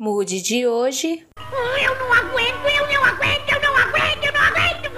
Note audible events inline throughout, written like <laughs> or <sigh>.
Mood de hoje. Eu não aguento, eu não aguento, eu não aguento, eu não aguento.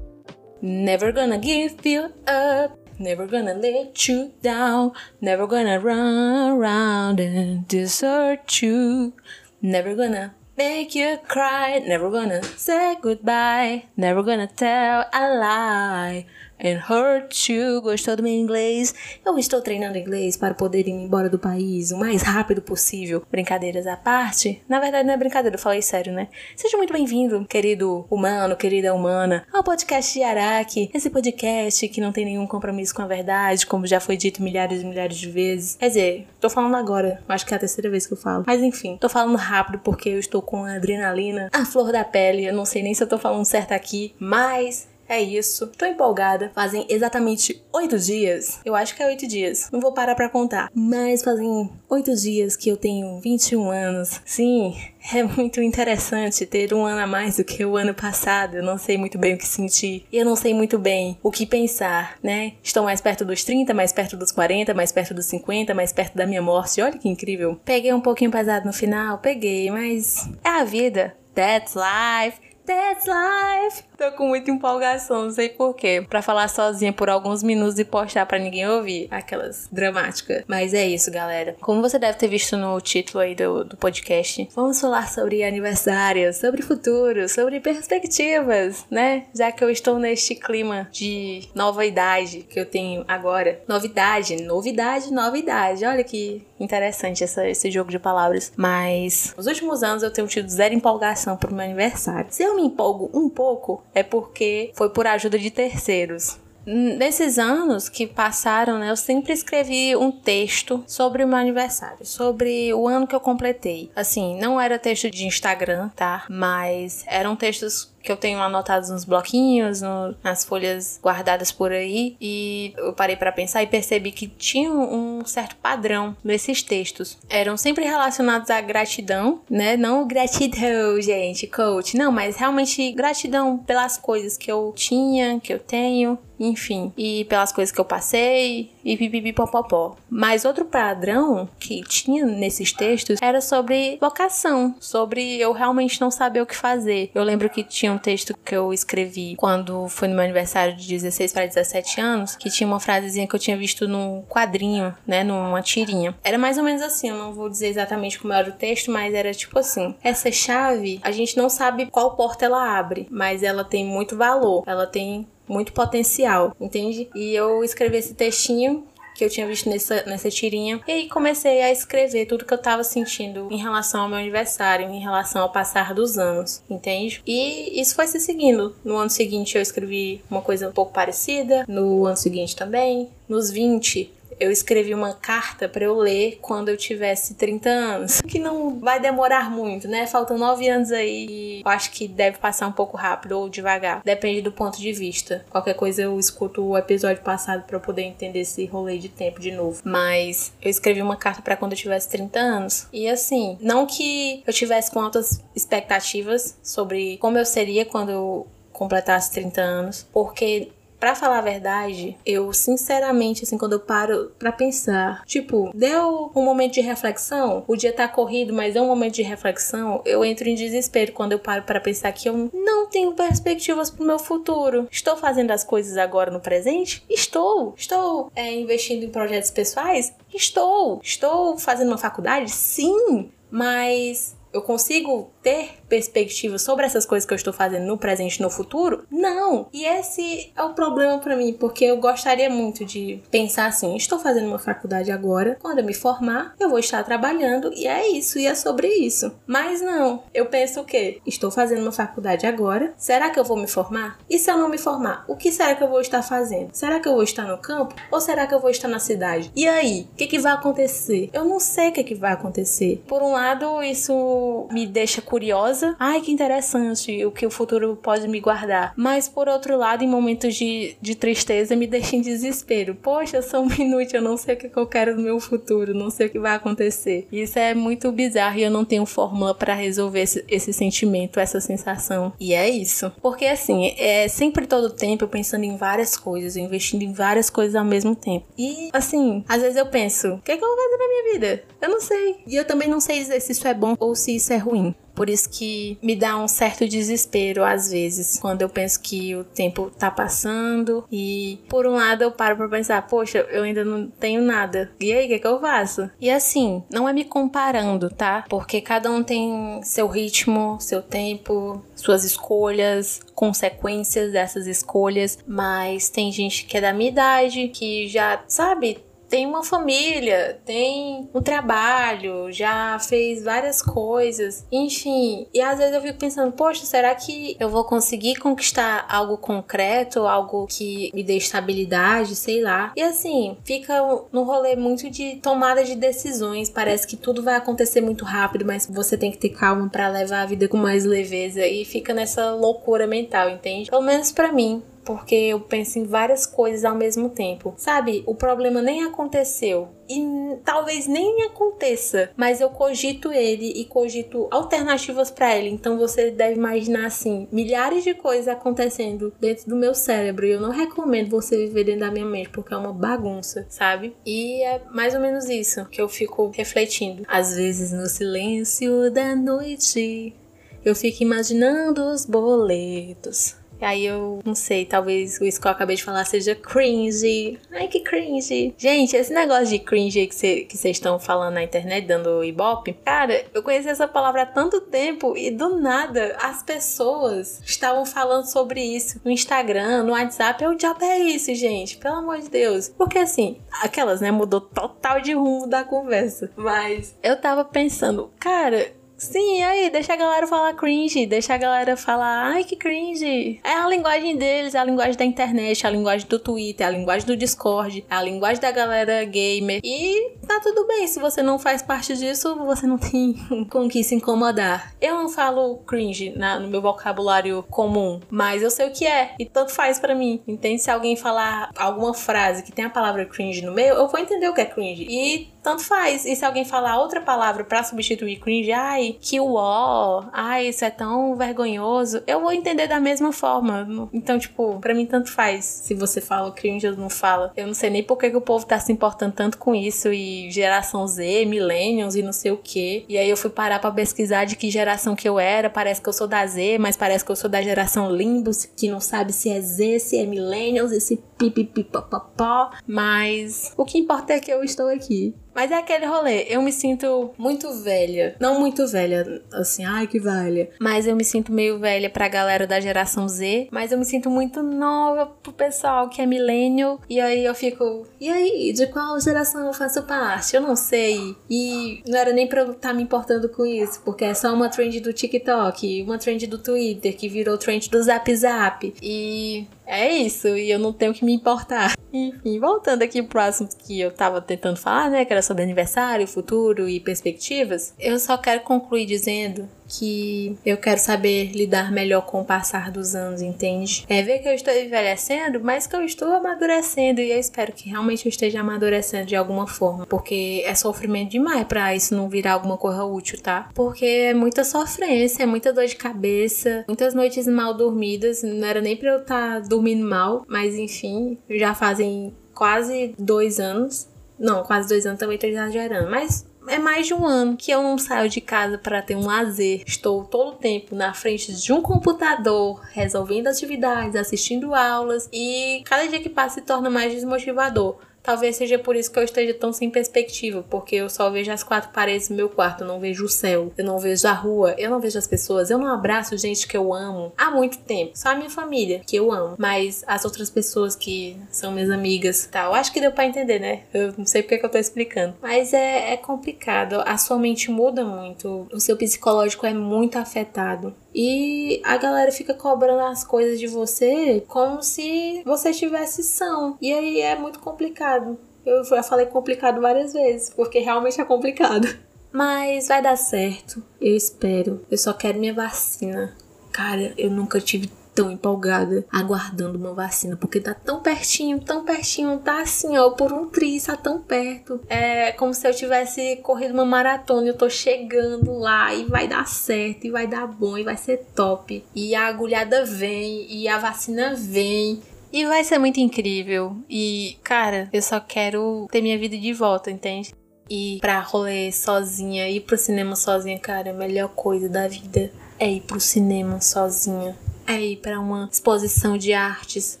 Never gonna give you up. Never gonna let you down. Never gonna run around and desert you. Never gonna make you cry. Never gonna say goodbye. Never gonna tell a lie and hurt you. Gostou do meu inglês? Eu estou treinando inglês para poder ir embora do país o mais rápido possível. Brincadeiras à parte. Na verdade, não é brincadeira, eu falei sério, né? Seja muito bem-vindo, querido humano, querida humana, ao podcast de Araque. Esse podcast que não tem nenhum compromisso com a verdade, como já foi dito milhares e milhares de vezes. Quer dizer, tô falando agora, acho que é a terceira vez que eu falo. Mas enfim, tô falando rápido porque eu estou com a adrenalina, a flor da pele. Eu não sei nem se eu tô falando certo aqui, mas é isso. Tô empolgada. Fazem exatamente oito dias. Eu acho que é oito dias. Não vou parar pra contar. Mas fazem oito dias que eu tenho 21 anos. Sim, <laughs> é muito interessante ter um ano a mais do que o ano passado. Eu não sei muito bem o que sentir. E eu não sei muito bem o que pensar, né? Estou mais perto dos 30, mais perto dos 40, mais perto dos 50, mais perto da minha morte. Olha que incrível. Peguei um pouquinho pesado no final, peguei, mas é a vida. That's life. That's life. Tô com muita empolgação, não sei porquê. Pra falar sozinha por alguns minutos e postar pra ninguém ouvir. Aquelas dramáticas. Mas é isso, galera. Como você deve ter visto no título aí do, do podcast, vamos falar sobre aniversário, sobre futuro, sobre perspectivas, né? Já que eu estou neste clima de nova idade que eu tenho agora. Novidade, novidade, novidade. Olha que interessante essa, esse jogo de palavras. Mas nos últimos anos eu tenho tido zero empolgação pro meu aniversário. Se eu me empolgo um pouco, é porque foi por ajuda de terceiros. Nesses anos que passaram, né, eu sempre escrevi um texto sobre o meu aniversário, sobre o ano que eu completei. Assim, não era texto de Instagram, tá? Mas eram textos que eu tenho anotados nos bloquinhos, no, nas folhas guardadas por aí, e eu parei para pensar e percebi que tinha um certo padrão nesses textos. Eram sempre relacionados à gratidão, né? Não gratidão, <laughs> gente, coach, não, mas realmente gratidão pelas coisas que eu tinha, que eu tenho, enfim, e pelas coisas que eu passei e pipipipopopó. Mas outro padrão que tinha nesses textos era sobre vocação, sobre eu realmente não saber o que fazer. Eu lembro que tinha um texto que eu escrevi quando foi no meu aniversário de 16 para 17 anos, que tinha uma frasezinha que eu tinha visto num quadrinho, né, numa tirinha. Era mais ou menos assim, eu não vou dizer exatamente como era o texto, mas era tipo assim: essa chave, a gente não sabe qual porta ela abre, mas ela tem muito valor, ela tem muito potencial, entende? E eu escrevi esse textinho que eu tinha visto nessa, nessa tirinha. E aí comecei a escrever tudo que eu tava sentindo em relação ao meu aniversário, em relação ao passar dos anos, entende? E isso foi se seguindo. No ano seguinte eu escrevi uma coisa um pouco parecida, no ano seguinte também. Nos 20 eu escrevi uma carta para eu ler quando eu tivesse 30 anos. Que não vai demorar muito, né? Faltam 9 anos aí. Eu acho que deve passar um pouco rápido ou devagar. Depende do ponto de vista. Qualquer coisa eu escuto o episódio passado para eu poder entender esse rolê de tempo de novo. Mas eu escrevi uma carta para quando eu tivesse 30 anos. E assim, não que eu tivesse com altas expectativas sobre como eu seria quando eu completasse 30 anos, porque Pra falar a verdade, eu sinceramente, assim, quando eu paro pra pensar, tipo, deu um momento de reflexão, o dia tá corrido, mas é um momento de reflexão, eu entro em desespero quando eu paro para pensar que eu não tenho perspectivas pro meu futuro. Estou fazendo as coisas agora no presente? Estou. Estou é, investindo em projetos pessoais? Estou. Estou fazendo uma faculdade? Sim. Mas eu consigo ter perspectiva sobre essas coisas que eu estou fazendo no presente e no futuro? Não. E esse é o problema para mim, porque eu gostaria muito de pensar assim: estou fazendo uma faculdade agora, quando eu me formar, eu vou estar trabalhando e é isso, e é sobre isso. Mas não. Eu penso o quê? Estou fazendo uma faculdade agora, será que eu vou me formar? E se eu não me formar, o que será que eu vou estar fazendo? Será que eu vou estar no campo ou será que eu vou estar na cidade? E aí, o que, que vai acontecer? Eu não sei o que, que vai acontecer. Por um lado, isso me deixa curiosa. Ai, que interessante o que o futuro pode me guardar. Mas por outro lado, em momentos de, de tristeza, me deixa em desespero. Poxa, eu sou um inútil, eu não sei o que eu quero no meu futuro, não sei o que vai acontecer. Isso é muito bizarro e eu não tenho fórmula para resolver esse, esse sentimento, essa sensação. E é isso. Porque assim, é sempre todo tempo eu pensando em várias coisas, investindo em várias coisas ao mesmo tempo. E assim, às vezes eu penso, o que, é que eu vou fazer na minha vida? Eu não sei. E eu também não sei dizer se isso é bom ou se isso é ruim. Por isso que me dá um certo desespero às vezes, quando eu penso que o tempo tá passando e por um lado eu paro pra pensar, poxa, eu ainda não tenho nada. E aí, o que, é que eu faço? E assim, não é me comparando, tá? Porque cada um tem seu ritmo, seu tempo, suas escolhas, consequências dessas escolhas, mas tem gente que é da minha idade, que já, sabe, tem uma família, tem um trabalho, já fez várias coisas, enfim. E às vezes eu fico pensando, poxa, será que eu vou conseguir conquistar algo concreto, algo que me dê estabilidade, sei lá. E assim, fica no rolê muito de tomada de decisões. Parece que tudo vai acontecer muito rápido, mas você tem que ter calma para levar a vida com mais leveza e fica nessa loucura mental, entende? Pelo menos para mim porque eu penso em várias coisas ao mesmo tempo. Sabe, o problema nem aconteceu e talvez nem aconteça, mas eu cogito ele e cogito alternativas para ele. Então você deve imaginar assim, milhares de coisas acontecendo dentro do meu cérebro e eu não recomendo você viver dentro da minha mente porque é uma bagunça, sabe? E é mais ou menos isso que eu fico refletindo. Às vezes no silêncio da noite, eu fico imaginando os boletos aí eu não sei, talvez isso que eu acabei de falar seja cringe. Ai, que cringe. Gente, esse negócio de cringe que vocês que estão falando na internet, dando ibope, cara, eu conheci essa palavra há tanto tempo e do nada as pessoas estavam falando sobre isso no Instagram, no WhatsApp. O diabo é isso, gente? Pelo amor de Deus. Porque assim, aquelas, né, mudou total de rumo da conversa. Mas eu tava pensando, cara, Sim, aí, deixa a galera falar cringe, deixa a galera falar, ai que cringe. É a linguagem deles, é a linguagem da internet, é a linguagem do Twitter, é a linguagem do Discord, é a linguagem da galera gamer. E tá tudo bem, se você não faz parte disso, você não tem <laughs> com que se incomodar. Eu não falo cringe na, no meu vocabulário comum, mas eu sei o que é, e tanto faz para mim. Entende? Se alguém falar alguma frase que tem a palavra cringe no meio, eu vou entender o que é cringe. E tanto faz. E se alguém falar outra palavra para substituir cringe, ai, que ó, ai, isso é tão vergonhoso, eu vou entender da mesma forma. Então, tipo, para mim tanto faz se você fala cringe ou não fala. Eu não sei nem por que, que o povo tá se importando tanto com isso e geração Z, millennials e não sei o que. E aí eu fui parar para pesquisar de que geração que eu era. Parece que eu sou da Z, mas parece que eu sou da geração Limbus, que não sabe se é Z, se é millennials, esse pipipipopopó. Mas o que importa é que eu estou aqui. Mas é aquele rolê, eu me sinto muito velha. Não muito velha, assim, ai que velha. Mas eu me sinto meio velha pra galera da geração Z. Mas eu me sinto muito nova pro pessoal que é milênio. E aí eu fico, e aí, de qual geração eu faço parte? Eu não sei. E não era nem pra eu estar tá me importando com isso, porque é só uma trend do TikTok, uma trend do Twitter, que virou trend do Zap Zap. E é isso, e eu não tenho que me importar. Enfim, voltando aqui pro assunto que eu tava tentando falar, né? Que era sobre aniversário, futuro e perspectivas. Eu só quero concluir dizendo que eu quero saber lidar melhor com o passar dos anos, entende? É ver que eu estou envelhecendo, mas que eu estou amadurecendo e eu espero que realmente eu esteja amadurecendo de alguma forma, porque é sofrimento demais para isso não virar alguma coisa útil, tá? Porque é muita sofrência, é muita dor de cabeça, muitas noites mal dormidas, não era nem para eu estar tá dormindo mal, mas enfim, já fazem quase dois anos. Não, quase dois anos também tô exagerando, mas é mais de um ano que eu não saio de casa para ter um lazer. Estou todo o tempo na frente de um computador, resolvendo atividades, assistindo aulas e cada dia que passa se torna mais desmotivador. Talvez seja por isso que eu esteja tão sem perspectiva, porque eu só vejo as quatro paredes do meu quarto, eu não vejo o céu, eu não vejo a rua, eu não vejo as pessoas, eu não abraço gente que eu amo há muito tempo. Só a minha família, que eu amo, mas as outras pessoas que são minhas amigas, tal. Acho que deu para entender, né? Eu não sei porque que eu tô explicando. Mas é, é complicado, a sua mente muda muito, o seu psicológico é muito afetado. E a galera fica cobrando as coisas de você como se você tivesse são. E aí é muito complicado. Eu já falei complicado várias vezes, porque realmente é complicado. <laughs> Mas vai dar certo, eu espero. Eu só quero minha vacina. Cara, eu nunca tive tão empolgada aguardando uma vacina, porque tá tão pertinho, tão pertinho, tá assim, ó, por um triz, tá tão perto. É como se eu tivesse corrido uma maratona, eu tô chegando lá e vai dar certo, e vai dar bom, e vai ser top. E a agulhada vem, e a vacina vem. E vai ser muito incrível. E, cara, eu só quero ter minha vida de volta, entende? Ir pra rolê sozinha, ir pro cinema sozinha, cara, a melhor coisa da vida é ir pro cinema sozinha. É ir pra uma exposição de artes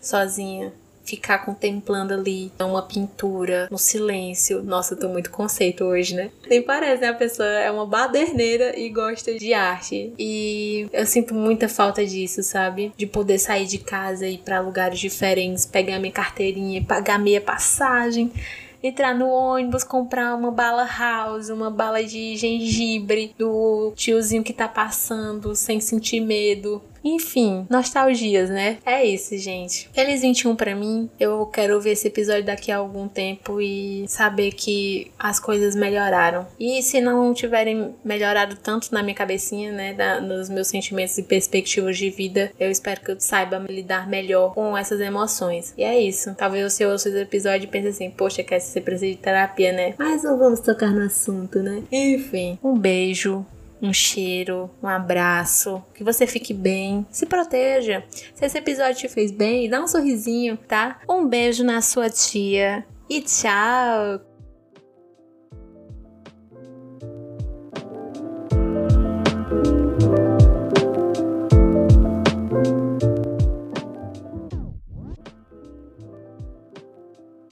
sozinha. Ficar contemplando ali uma pintura no silêncio. Nossa, eu tô muito conceito hoje, né? Nem parece, né? A pessoa é uma baderneira e gosta de arte. E eu sinto muita falta disso, sabe? De poder sair de casa e ir pra lugares diferentes, pegar minha carteirinha, pagar meia passagem entrar no ônibus, comprar uma bala house, uma bala de gengibre do tiozinho que tá passando sem sentir medo. Enfim, nostalgias, né? É isso, gente. Feliz 21 para mim. Eu quero ver esse episódio daqui a algum tempo e saber que as coisas melhoraram. E se não tiverem melhorado tanto na minha cabecinha, né, da, nos meus sentimentos e perspectivas de vida, eu espero que eu saiba lidar melhor com essas emoções. E é isso. Talvez você ouça esse episódio e pense assim, poxa, quer você precisa de terapia, né? Mas não vamos tocar no assunto, né? Enfim, um beijo um cheiro, um abraço, que você fique bem, se proteja. Se esse episódio te fez bem, dá um sorrisinho, tá? Um beijo na sua tia e tchau!